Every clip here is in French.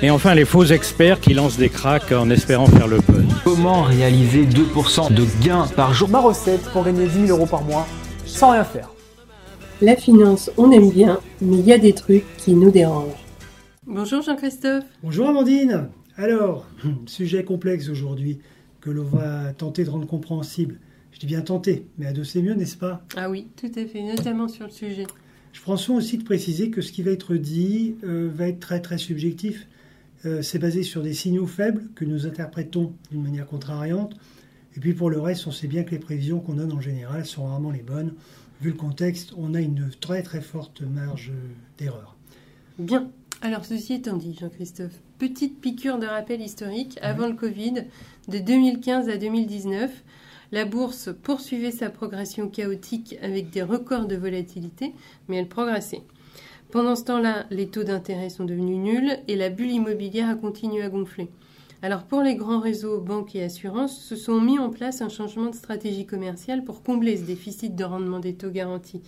Et enfin, les faux experts qui lancent des cracks en espérant faire le buzz. Comment réaliser 2% de gains par jour? Ma recette pour gagner 10 000 euros par mois sans rien faire. La finance, on aime bien, mais il y a des trucs qui nous dérangent. Bonjour Jean-Christophe. Bonjour Amandine. Alors, sujet complexe aujourd'hui que l'on va tenter de rendre compréhensible. Je dis bien tenter, mais c'est mieux, n'est-ce pas? Ah oui, tout à fait, notamment sur le sujet. Je prends soin aussi de préciser que ce qui va être dit euh, va être très très subjectif. Euh, c'est basé sur des signaux faibles que nous interprétons d'une manière contrariante. Et puis pour le reste, on sait bien que les prévisions qu'on donne en général sont rarement les bonnes. Vu le contexte, on a une très très forte marge d'erreur. Bien. Alors ceci étant dit, Jean-Christophe, petite piqûre de rappel historique. Avant le Covid, de 2015 à 2019, la bourse poursuivait sa progression chaotique avec des records de volatilité, mais elle progressait. Pendant ce temps-là, les taux d'intérêt sont devenus nuls et la bulle immobilière a continué à gonfler. Alors pour les grands réseaux banques et assurances, se sont mis en place un changement de stratégie commerciale pour combler ce déficit de rendement des taux garantis.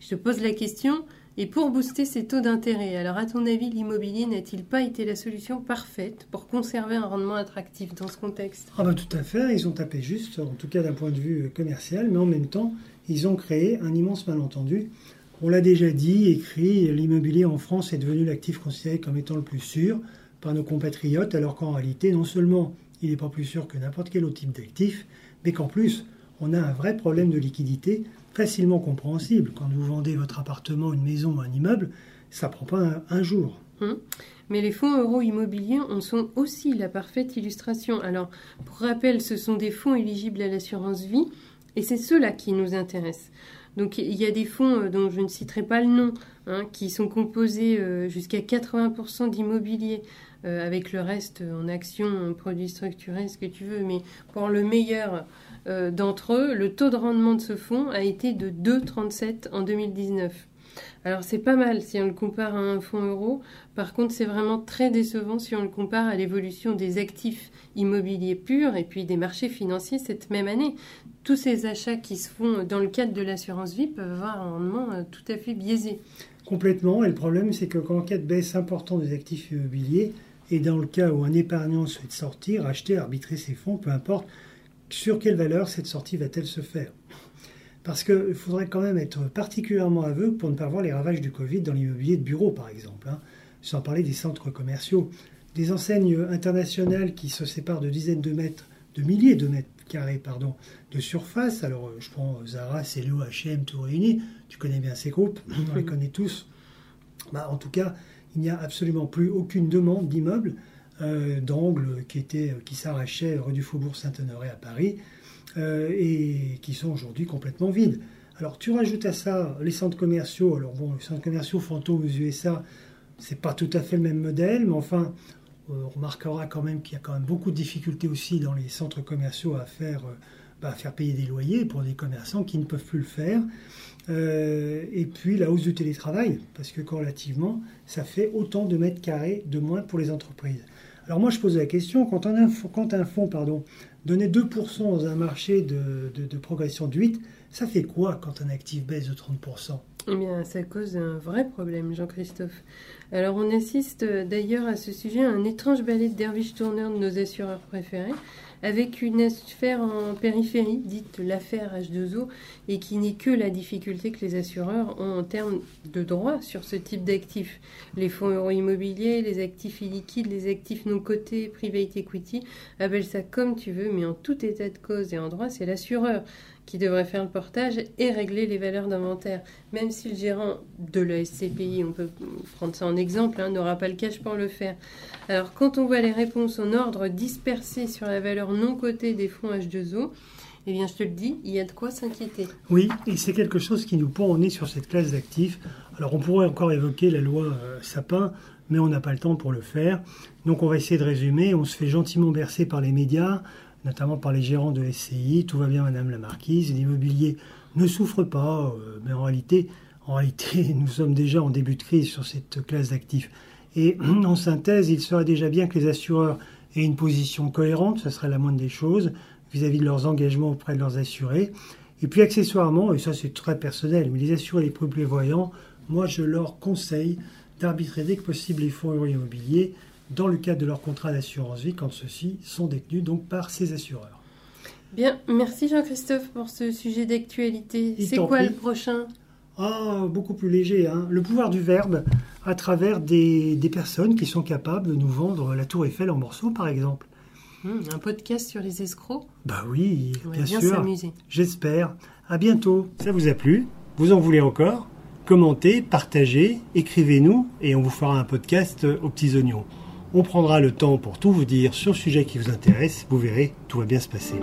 Je te pose la question, et pour booster ces taux d'intérêt, alors à ton avis, l'immobilier n'a-t-il pas été la solution parfaite pour conserver un rendement attractif dans ce contexte? Ah ben tout à fait, ils ont tapé juste, en tout cas d'un point de vue commercial, mais en même temps, ils ont créé un immense malentendu on l'a déjà dit, écrit, l'immobilier en France est devenu l'actif considéré comme étant le plus sûr par nos compatriotes, alors qu'en réalité, non seulement il n'est pas plus sûr que n'importe quel autre type d'actif, mais qu'en plus, on a un vrai problème de liquidité facilement compréhensible. Quand vous vendez votre appartement, une maison ou un immeuble, ça ne prend pas un, jour. Hum. Mais les fonds euro immobiliers en sont aussi la parfaite illustration. Alors, pour rappel, ce sont des fonds éligibles à l'assurance vie, et c'est ceux-là qui nous intéressent. Donc il y a des fonds euh, dont je ne citerai pas le nom, hein, qui sont composés euh, jusqu'à 80% d'immobilier, euh, avec le reste en actions, produits structurés, ce que tu veux. Mais pour le meilleur d'entre eux, le taux de rendement de ce fonds a été de 2,37 en 2019. Alors c'est pas mal si on le compare à un fonds euro. Par contre, c'est vraiment très décevant si on le compare à l'évolution des actifs immobiliers purs et puis des marchés financiers cette même année. Tous ces achats qui se font dans le cadre de l'assurance vie peuvent avoir un rendement euh, tout à fait biaisé. Complètement. Et le problème, c'est que quand en cas de baisse importante des actifs immobiliers, et dans le cas où un épargnant souhaite sortir, acheter, arbitrer ses fonds, peu importe, sur quelle valeur cette sortie va-t-elle se faire? Parce qu'il faudrait quand même être particulièrement aveugle pour ne pas voir les ravages du Covid dans l'immobilier de bureau, par exemple, hein. sans parler des centres commerciaux. Des enseignes internationales qui se séparent de dizaines de mètres, de milliers de mètres carrés pardon, de surface. Alors, je prends Zara, Cello, H&M, tout réuni. Tu connais bien ces groupes, on les connaît tous. Bah, en tout cas, il n'y a absolument plus aucune demande d'immeubles euh, d'angle qui, qui s'arrachait rue du Faubourg Saint-Honoré à Paris. Euh, et qui sont aujourd'hui complètement vides. Alors tu rajoutes à ça les centres commerciaux. Alors bon, les centres commerciaux fantômes aux USA, c'est pas tout à fait le même modèle, mais enfin, euh, on remarquera quand même qu'il y a quand même beaucoup de difficultés aussi dans les centres commerciaux à faire, euh, bah, payer des loyers pour des commerçants qui ne peuvent plus le faire. et puis la hausse du télétravail, parce que corrélativement, ça fait autant de mètres carrés de moins pour les entreprises. Alors moi, je pose la question, quand un, quand un fonds pardon, Donner 2% dans un marché de, de, progression de 8, ça fait quoi quand un actif baisse de 30% eh bien, ça cause un vrai problème, Jean-Christophe. Alors, on assiste d'ailleurs à ce sujet à un étrange ballet de derviche tourneur de nos assureurs préférés, avec une affaire en périphérie, dite l'affaire H2O, et qui n'est que la difficulté que les assureurs ont en termes de droit sur ce type d'actifs. Les fonds euro-immobiliers, les actifs illiquides, les actifs non cotés, private equity, appelle ça comme tu veux, mais en tout état de cause et en droit, c'est l'assureur qui devrait faire le portage et régler les valeurs d'inventaire. Même si le gérant de la SCPI, on peut prendre ça en exemple, hein, n'aura pas le cash pour le faire. Alors quand on voit les réponses en ordre dispersées sur la valeur non cotée des fonds H2O, eh bien, je te le dis, il y a de quoi s'inquiéter. Oui, et c'est quelque chose qui nous pend au nez sur cette classe d'actifs. Alors, on pourrait encore évoquer la loi euh, Sapin, mais on n'a pas le temps pour le faire. Donc, on va essayer de résumer. On se fait gentiment bercer par les médias notamment par les gérants de SCI. Tout va bien, Madame la Marquise. L'immobilier ne souffre pas, euh, mais en réalité, en réalité, nous sommes déjà en début de crise sur cette classe d'actifs. Et en synthèse, il serait déjà bien que les assureurs aient une position cohérente, ce serait la moindre des choses, vis-à-vis de leurs engagements auprès de leurs assurés. Et puis accessoirement, et ça c'est très personnel, mais les assurés les plus prévoyants, moi je leur conseille d'arbitrer dès que possible les fonds immobiliers dans le cadre de leur contrat d'assurance vie quand ceux-ci sont détenus donc par ces assureurs. Bien, merci Jean-Christophe pour ce sujet d'actualité. C'est quoi prie. le prochain? Ah, beaucoup plus léger, hein. le pouvoir du verbe à travers des, des personnes qui sont capables de nous vendre la tour Eiffel en morceaux par exemple. Hmm, Un podcast sur les escrocs? Bah oui, On va bien bien sûr. s'amuser. J'espère. À bientôt. Ça vous a plu? Vous en voulez encore? Commentez, partagez, écrivez-nous et on vous fera un podcast aux petits oignons. On prendra le temps pour tout vous dire sur le sujet qui vous intéresse. Vous verrez, tout va bien se passer.